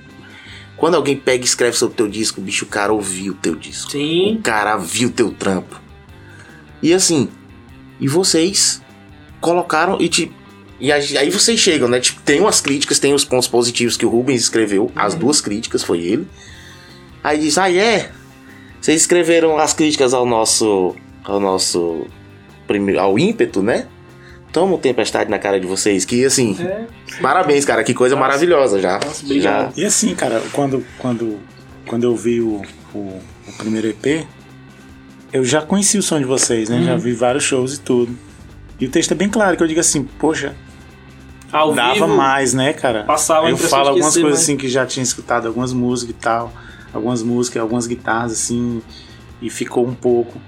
quando alguém pega e escreve sobre o teu disco, bicho, o cara ouviu o teu disco. sim. O cara viu teu trampo. E assim, e vocês colocaram e tipo. E aí vocês chegam, né? Tipo, tem umas críticas, tem os pontos positivos que o Rubens escreveu. As duas críticas foi ele. Aí diz, ah, é? Vocês escreveram as críticas ao nosso. ao nosso. primeiro. ao ímpeto, né? Toma o tempestade na cara de vocês. Que assim, É, parabéns, cara. Que coisa Nossa. maravilhosa já. Nossa, já obrigado. E assim, cara, quando, quando, quando eu vi o, o, o primeiro EP, eu já conheci o som de vocês, né? Uhum. Já vi vários shows e tudo. E o texto é bem claro, que eu digo assim, poxa, Ao dava vivo, mais, né, cara? passava eu falo algumas coisas mais. assim que já tinha escutado, algumas músicas e tal, algumas músicas, algumas guitarras assim, e ficou um pouco.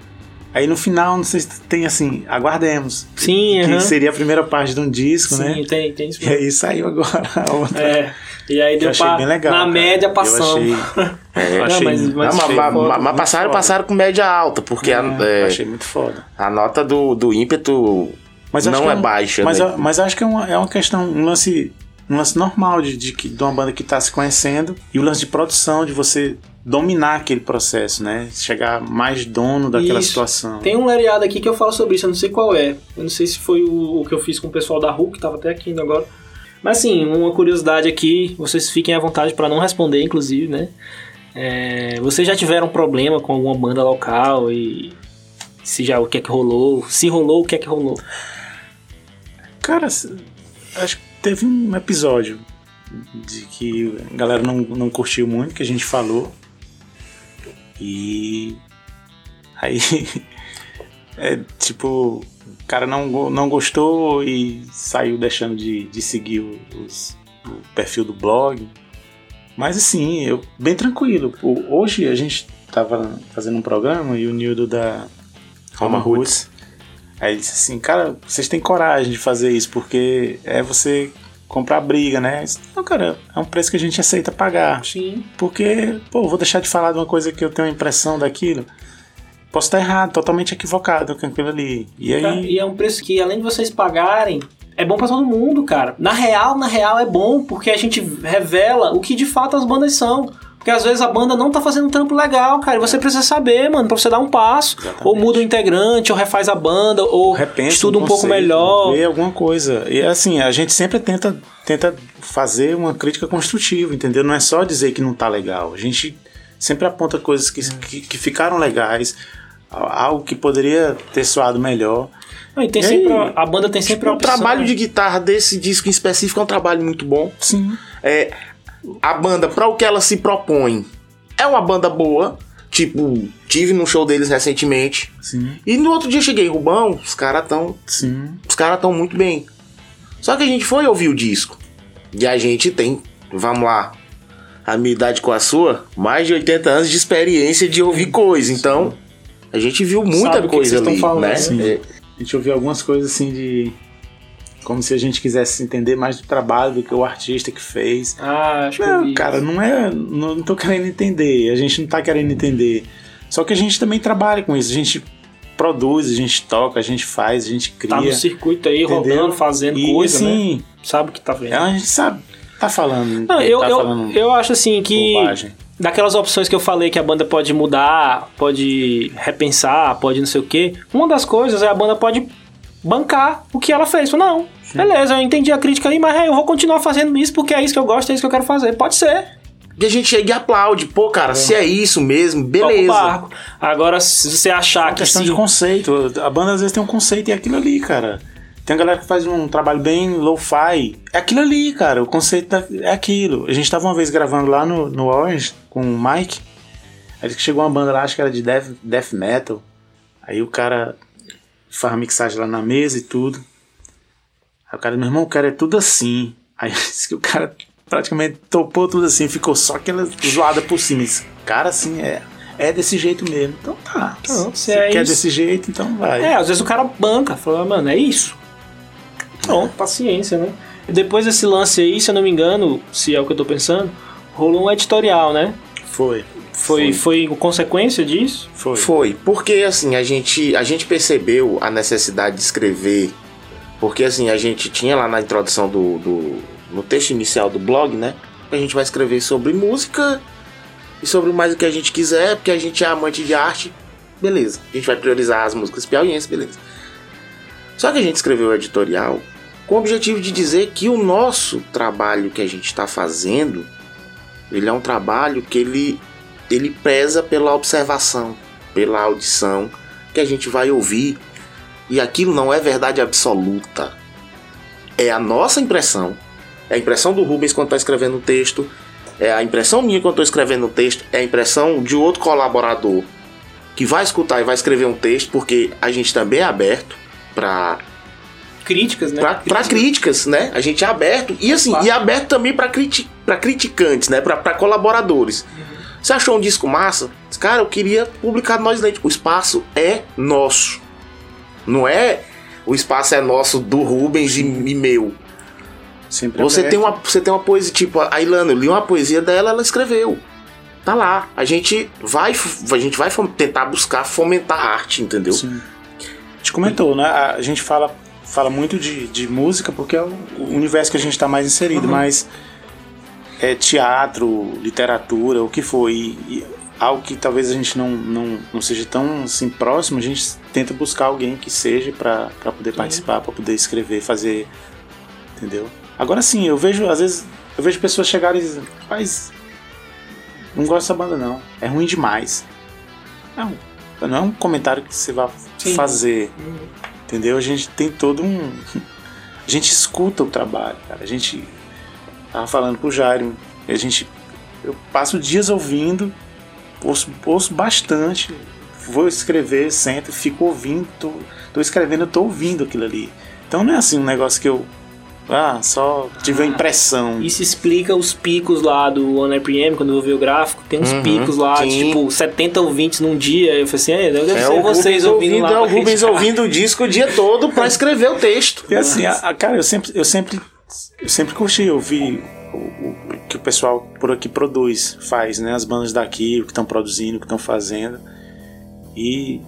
Aí no final, não sei se tem assim, aguardemos. Sim, Que aham. seria a primeira parte de um disco, Sim, né? tem, tem isso E aí saiu agora a outra. É. E aí eu deu achei pra, bem legal. na cara. média Eu passamos. achei, É, eu Não, achei, mas- mas- Não, mas, achei mas- foda, mas muito passaram, foda. passaram com média alta, porque a, é, é, achei muito foda. a nota do, do ímpeto Mas não que é, um- baixa. Mas, né? eu- mas acho que é uma, é uma questão, um lance, um lance normal de, de, que- de uma banda que está se conhecendo e o lance de produção, de você dominar aquele processo, né? Chegar mais dono daquela Isso. situação. Tem um lereado aqui que eu falo sobre isso, eu não sei qual é. Eu não sei se foi o, o que eu fiz com o pessoal da RUC, que tava até aqui ainda agora. Mas assim, uma curiosidade aqui, vocês fiquem à vontade para não responder, inclusive, né? É, vocês já tiveram problema com alguma banda local e se já o que é que rolou? Se rolou, o que é que rolou? Cara, acho que teve um episódio de que a galera não, não curtiu muito, que a gente falou. E aí, é tipo, o cara não, não gostou e saiu deixando de, de seguir o- os- o perfil do blog. Mas assim, eu bem tranquilo. Hoje a gente tava fazendo um programa e o Nildo da Roma Roots Aí ele disse assim, cara, vocês têm coragem de fazer isso, porque é você comprar briga, né? Não, cara, é um preço que a gente aceita pagar. Sim. Porque, pô, vou deixar de falar de uma coisa que eu tenho a impressão daquilo. Posso estar errado, totalmente equivocado com aquilo ali. E aí. E é um preço que, além de vocês pagarem, é bom pra todo mundo, cara. Na real, na real é bom, porque a gente revela o que de fato as bandas são. Porque às vezes a banda não tá fazendo um trampo legal, cara. E você precisa saber, mano, pra você dar um passo. Exatamente. Ou muda o integrante, ou refaz a banda, ou repensa estuda um, pouco conceito, melhor. Vê alguma coisa. E assim, a gente sempre tenta, tenta fazer uma crítica construtiva, entendeu? Não é só dizer que não tá legal. A gente sempre aponta coisas que, que, que ficaram legais, algo que poderia ter soado melhor. Não, e tem E sempre, aí? a banda tem sempre a o opção. trabalho de guitarra desse disco em específico é um trabalho muito bom. Sim. É, a banda, para o que ela se propõe, é uma banda boa. Tipo, tive num show deles recentemente. Sim. E no outro dia cheguei, Rubão, os caras tão. Sim. Os caras tão muito bem. Só que a gente foi ouvir o disco. E a gente tem, vamos lá, a minha idade com a sua, mais de 80 anos de experiência de ouvir coisa. Então, a gente viu muita Sabe que coisa tão ali, falando, né? sim. É, A gente ouviu algumas coisas assim de. Como se a gente quisesse entender mais do trabalho do que o artista que fez. Ah, acho que eu Não, vi. cara, não é. Não, não tô querendo entender. A gente não tá querendo entender. Só que a gente também trabalha com isso. A gente produz, a gente toca, a gente faz, a gente cria. Tá no circuito aí, entendeu? rodando, fazendo e, coisa, né? assim, Sabe o que tá vendo. a gente sabe. Tá falando. Não, eu, tá eu, falando eu acho assim que bobagem. daquelas opções que eu falei que a banda pode mudar, pode repensar, pode não sei o quê, uma das coisas é a banda pode bancar o que ela fez. Fala, Não, beleza, eu entendi a crítica aí, mas é, eu vou continuar fazendo isso porque é isso que eu gosto, é isso que eu quero fazer. Pode ser. E a gente chega e aplaude. Pô, cara, se é isso mesmo, beleza. barco. Agora, se você achar É uma que questão se... de conceito. A banda às vezes tem um conceito e é aquilo ali, cara. Tem a galera que faz um trabalho bem low-fi. É aquilo ali, cara. O conceito é aquilo. A gente tava uma vez gravando lá no, no Orange com o Mike. Aí chegou uma banda lá, acho que era de death, death metal. Aí o cara faz a mixagem lá na mesa e tudo. Aí o cara, meu irmão, o cara é tudo assim. Aí disse que o cara praticamente topou tudo assim, ficou só aquela zoada por cima. Esse cara assim é. É desse jeito mesmo. Então tá. Então, se se é quer isso- desse jeito, então vai. É, às vezes o cara banca, fala, mano, é isso. Pronto, paciência, né? E depois desse lance aí, se eu não me engano, se é o que eu tô pensando, rolou um editorial, né? Foi. Foi, foi consequência disso? Foi. Foi, porque assim, a gente, a gente percebeu a necessidade de escrever, porque assim, a gente tinha lá na introdução do, do no texto inicial do blog, né? A gente vai escrever sobre música e sobre mais o que a gente quiser, porque a gente é amante de arte, beleza. A gente vai priorizar as músicas piauienses, beleza. Só que a gente escreveu o editorial com o objetivo de dizer que o nosso trabalho que a gente está fazendo, ele é um trabalho que ele, ele preza pela observação, pela audição, que a gente vai ouvir. E aquilo não é verdade absoluta. É a nossa impressão. É a impressão do Rubens quando está escrevendo o texto. É a impressão minha quando estou escrevendo o texto. É a impressão de outro colaborador que vai escutar e vai escrever um texto, porque a gente também é aberto para Críticas, né? Pra, pra críticas, né? A gente é aberto. E assim, Claro. e aberto também pra, criti pra criticantes, né? Pra colaboradores. Você achou um disco massa? Cara, eu queria publicar Nós Lente. O espaço é nosso. Não é o espaço é nosso do Rubens e, e meu. Sempre Você tem, uma, você tem uma poesia, tipo, a Ilana, eu li uma poesia dela, ela escreveu. Tá lá. A gente vai, a gente vai tentar buscar fomentar a arte, entendeu? Sim. A gente comentou, né? A gente fala, fala muito de, de música porque é o universo que a gente está mais inserido, mas é teatro, literatura, o que for, e, e algo que talvez a gente não, não, não seja tão assim, próximo, a gente tenta buscar alguém que seja para poder participar, para poder escrever, fazer. Entendeu? Agora sim, eu vejo, às vezes, eu vejo pessoas chegarem e dizem, mas não gosto dessa banda não, é ruim demais. Não, não é um comentário que você vai Sim. fazer. Entendeu? A gente tem todo um. A gente escuta o trabalho, cara. A gente. Tava falando pro Jairo. A gente. Eu passo dias ouvindo, ouço, ouço bastante. Vou escrever, sento, fico ouvindo. Tô, tô escrevendo, tô ouvindo aquilo ali. Então não é assim um negócio que eu. Ah, só tive a impressão. Isso explica os picos lá do One RPM, quando eu vi o gráfico. Tem uns Uhum, picos lá, de, tipo, 70 ouvintes num dia. Eu falei assim, é, deve É ser o vocês Rubens ouvindo, ouvindo, lá. é o Rubens criticar. ouvindo o disco o dia todo pra escrever o texto. E assim, a, a- cara, eu sempre, eu sempre, eu sempre curti ouvir o, o- o que o pessoal por aqui produz, faz, né? As bandas daqui, o que estão produzindo, o que estão fazendo. E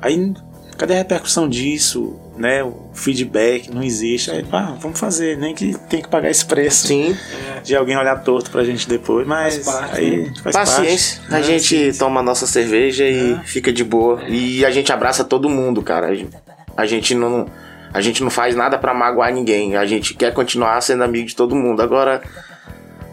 aí, cadê a repercussão disso, né? O feedback não existe. Aí, ah, vamos fazer, nem que tem que pagar esse preço Sim. de alguém olhar torto pra gente depois, mas Faz parte, aí né? faz Paciência. parte, a né? gente toma a nossa cerveja e fica de boa. E a gente abraça todo mundo, cara. A A gente não. A gente não faz nada pra magoar ninguém. A gente quer continuar sendo amigo de todo mundo. Agora,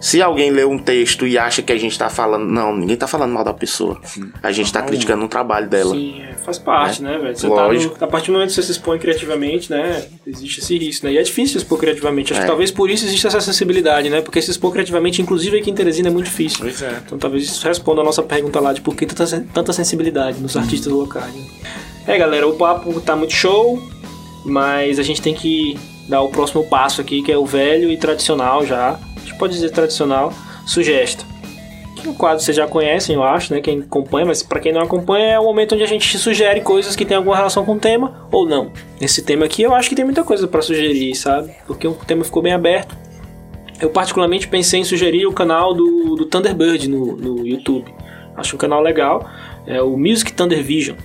se alguém lê um texto e acha que a gente tá falando. Não, ninguém tá falando mal da pessoa. A gente tá Não. criticando um trabalho dela. Sim, é, faz parte, né, velho? Você Lógico. Tá no, a partir do momento que você se expõe criativamente, né? Existe esse risco, né? E é difícil se expor criativamente. Acho É. que talvez por isso existe essa sensibilidade, né? Porque se expor criativamente, inclusive aqui em Teresina, é muito difícil. Pois é. Então talvez isso responda a nossa pergunta lá de por que tanta, tanta sensibilidade nos artistas locais. né? É, galera, o papo tá muito show, mas a gente tem que dar o próximo passo aqui, que é o velho e tradicional já. A gente pode dizer tradicional, sugesta. Que o quadro vocês já conhecem, eu acho, né? Quem acompanha, mas pra quem não acompanha, é o momento onde a gente sugere coisas que tem alguma relação com o tema ou não. Nesse tema aqui, eu acho que tem muita coisa pra sugerir, sabe? Porque o tema ficou bem aberto. Eu particularmente pensei em sugerir o canal do, do Thunderbird no, no YouTube. Acho um canal legal. É o Music Thunder Vision.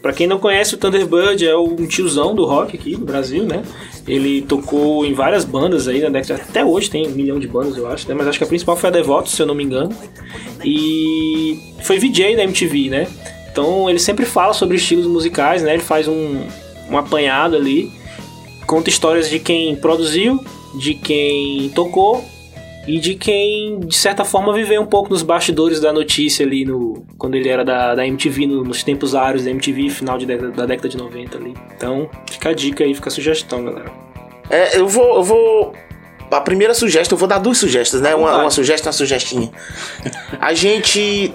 Pra quem não conhece, o Thunderbird é um tiozão do rock aqui no Brasil, né? Ele tocou em várias bandas aí na década. Até hoje tem um milhão de bandas, eu acho, né? Mas acho que a principal foi a Devotos, se eu não me engano. E foi VJ da MTV, né? Então ele sempre fala sobre estilos musicais, né? Ele faz um, um apanhado ali, conta histórias de quem produziu, de quem tocou e de quem, de certa forma, viveu um pouco nos bastidores da notícia ali, no, quando ele era da, da MTV, no- nos tempos áureos da MTV, final de da década de 90 ali. Então, fica a dica aí, fica a sugestão, galera. É, eu vou. Eu vou. A primeira sugestão, eu vou dar duas sugestões, né? Uma, uma sugestão e uma sugestinha. A gente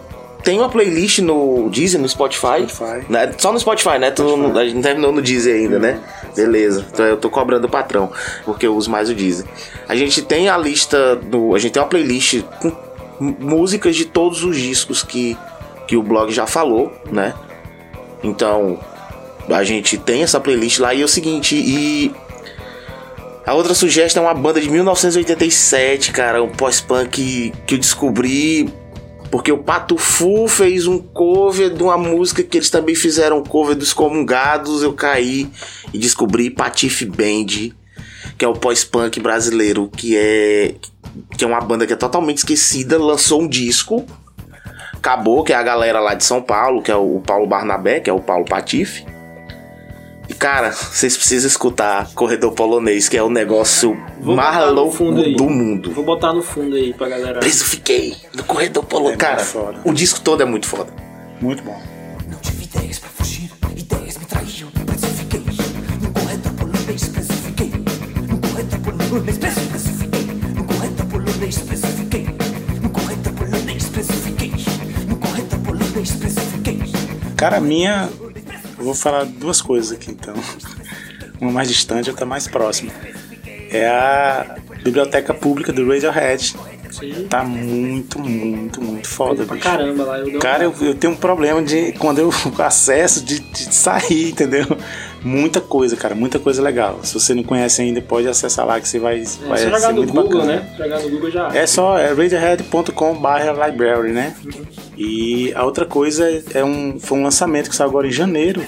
tem uma playlist no Deezer, no Spotify. Spotify. Né? Só no Spotify, né? Tu, não- a gente não terminou no Deezer ainda, né? Beleza. Então eu tô cobrando o patrão, porque eu uso mais o Deezer. A gente tem a lista do. A gente tem uma playlist com músicas de todos os discos que, que o blog já falou, né? Então, a gente tem essa playlist lá e é o seguinte, e a outra sugestão é uma banda de 1987, cara, um pós-punk que eu descobri porque o Pato Fu fez um cover de uma música que eles também fizeram cover dos Comungados. Eu caí e descobri Patife Band, que é o pós-punk brasileiro, que é que é uma banda que é totalmente esquecida, lançou um disco. Acabou, que é a galera lá de São Paulo, que é o Paulo Barnabé, que é o Paulo Patife. E cara, vocês precisam escutar Corredor Polonês, que é o negócio Vou mais louco fundo aí. do mundo. Vou botar no fundo aí pra galera. Preso fiquei no corredor polonês. É Cara, foda. o disco todo é muito foda. Muito bom. Não tive ideias pra fugir, ideias me traíam, preso fiquei. No corredor polonês, preso fiquei. No corredor polonês, preso, preso fiquei. No corredor polonês, preso fiquei. No corredor polonês, preso fiquei. No corredor polonês, preso fiquei. Cara, a minha. Vou falar duas coisas aqui então. Uma mais distante, outra mais próxima. É a Biblioteca Pública do Radiohead. Sim. Tá muito, muito, muito foda, Pra bicho. caramba lá. Eu Cara, eu, eu tenho um problema de quando eu acesso de, de sair, entendeu? Muita coisa, cara, muita coisa legal. Se você não conhece ainda, pode acessar lá que você vai, É, vai se ser jogar no muito Google, bacana. né? Jogar no Google já. É só é radiohead.com.br library, né? E a outra coisa é um, foi um lançamento que saiu agora em janeiro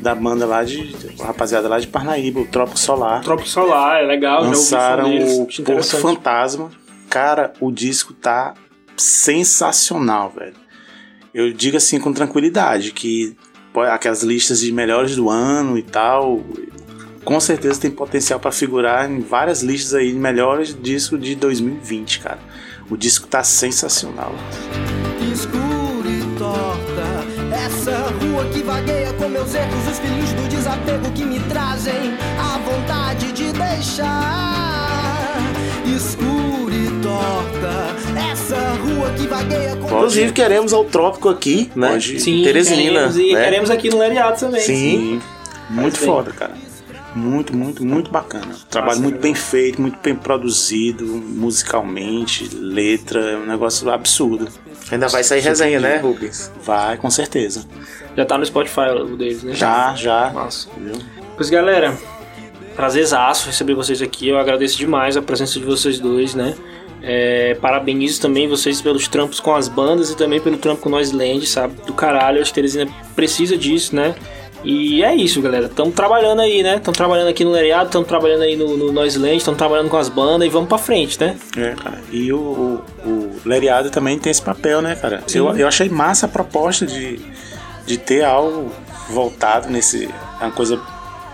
da banda lá de. rapaziada lá de Parnaíba, o Trópico Solar. Tropo Solar, é legal. Lançaram o Porto. Fantasma. Cara, o disco tá sensacional, velho. Eu digo assim com tranquilidade que aquelas listas de melhores do ano e tal, com certeza tem potencial pra figurar em várias listas aí de melhores discos de 2020, cara. O disco tá sensacional. escura e torta. Essa rua que vagueia com meus erros, os filhos do desapego que me trazem a vontade de deixar. Escura torta. Essa rua que vagueia com Inclusive, queremos ao Trópico aqui, né? Pode. Sim, Teresina. queremos, e né? queremos aqui no Leriado também. Sim. Muito bem. foda, cara. Muito, muito, muito bacana. Trabalho Massa, muito né? bem feito, muito bem produzido, musicalmente, letra, é um negócio absurdo. Ainda vai sair resenha, né, Rubens? Vai, com certeza. Já tá no Spotify o deles, né? Já, já. Massa. Viu? Pois galera, prazerzaço receber vocês aqui. Eu agradeço demais a presença de vocês dois, né? É, parabenizo também vocês pelos trampos com as bandas e também pelo trampo com o Noiseland, sabe? Do caralho, acho que Teresina precisa disso, né? E é isso, galera. Estamos trabalhando aí, né? Estamos trabalhando aqui no Leriado, estamos trabalhando aí no, no Noiseland, estamos trabalhando com as bandas e vamos pra frente, né? É, cara. E o, o, o Leriado também tem esse papel, né, cara? Eu, eu achei massa a proposta de, de ter algo voltado nesse. É uma coisa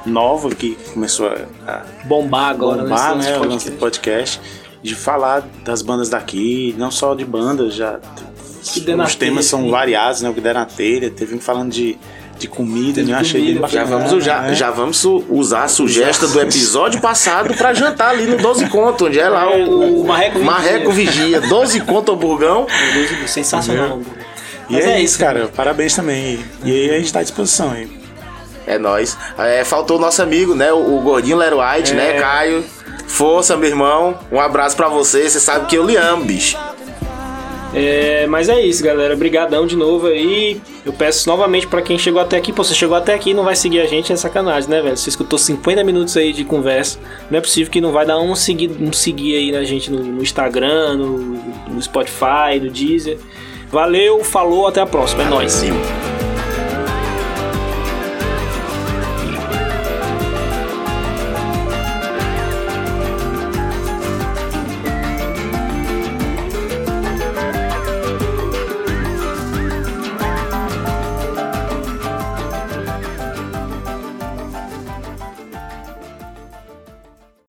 nova que começou a, a Bombar agora, bombar, nesse né? O lance do podcast. De falar das bandas daqui, não só de bandas, já. Os temas telha, são sim. variados, né? O que der na telha. Teve um falando de, de comida, né? Eu achei bem comida, Já bacana. vamos, já, né? já vamos usar a sugestão do episódio passado pra jantar ali no 12 conto, onde é lá É, o, o Marreco Vigia. Marreco Vigia. 12 conto o burgão. Meu Deus, Sensacional. E Mas é, isso, cara. Parabéns também. E aí a gente tá à disposição aí. É nóis. É, faltou o nosso amigo, né? O, o gordinho Lero White, É. né, Caio? Força, meu irmão. Um abraço pra você. Você sabe que eu lhe amo, bicho. É, mas é isso, galera. Obrigadão de novo aí. Eu peço novamente pra quem chegou até aqui. Pô, você chegou até aqui e não vai seguir a gente, é sacanagem, né, velho? Você escutou 50 minutos aí de conversa. Não é possível que não vai dar um seguir, um seguir aí na gente no, no Instagram, no, no Spotify, no Deezer. Valeu, falou, até a próxima. É nóis. Sim.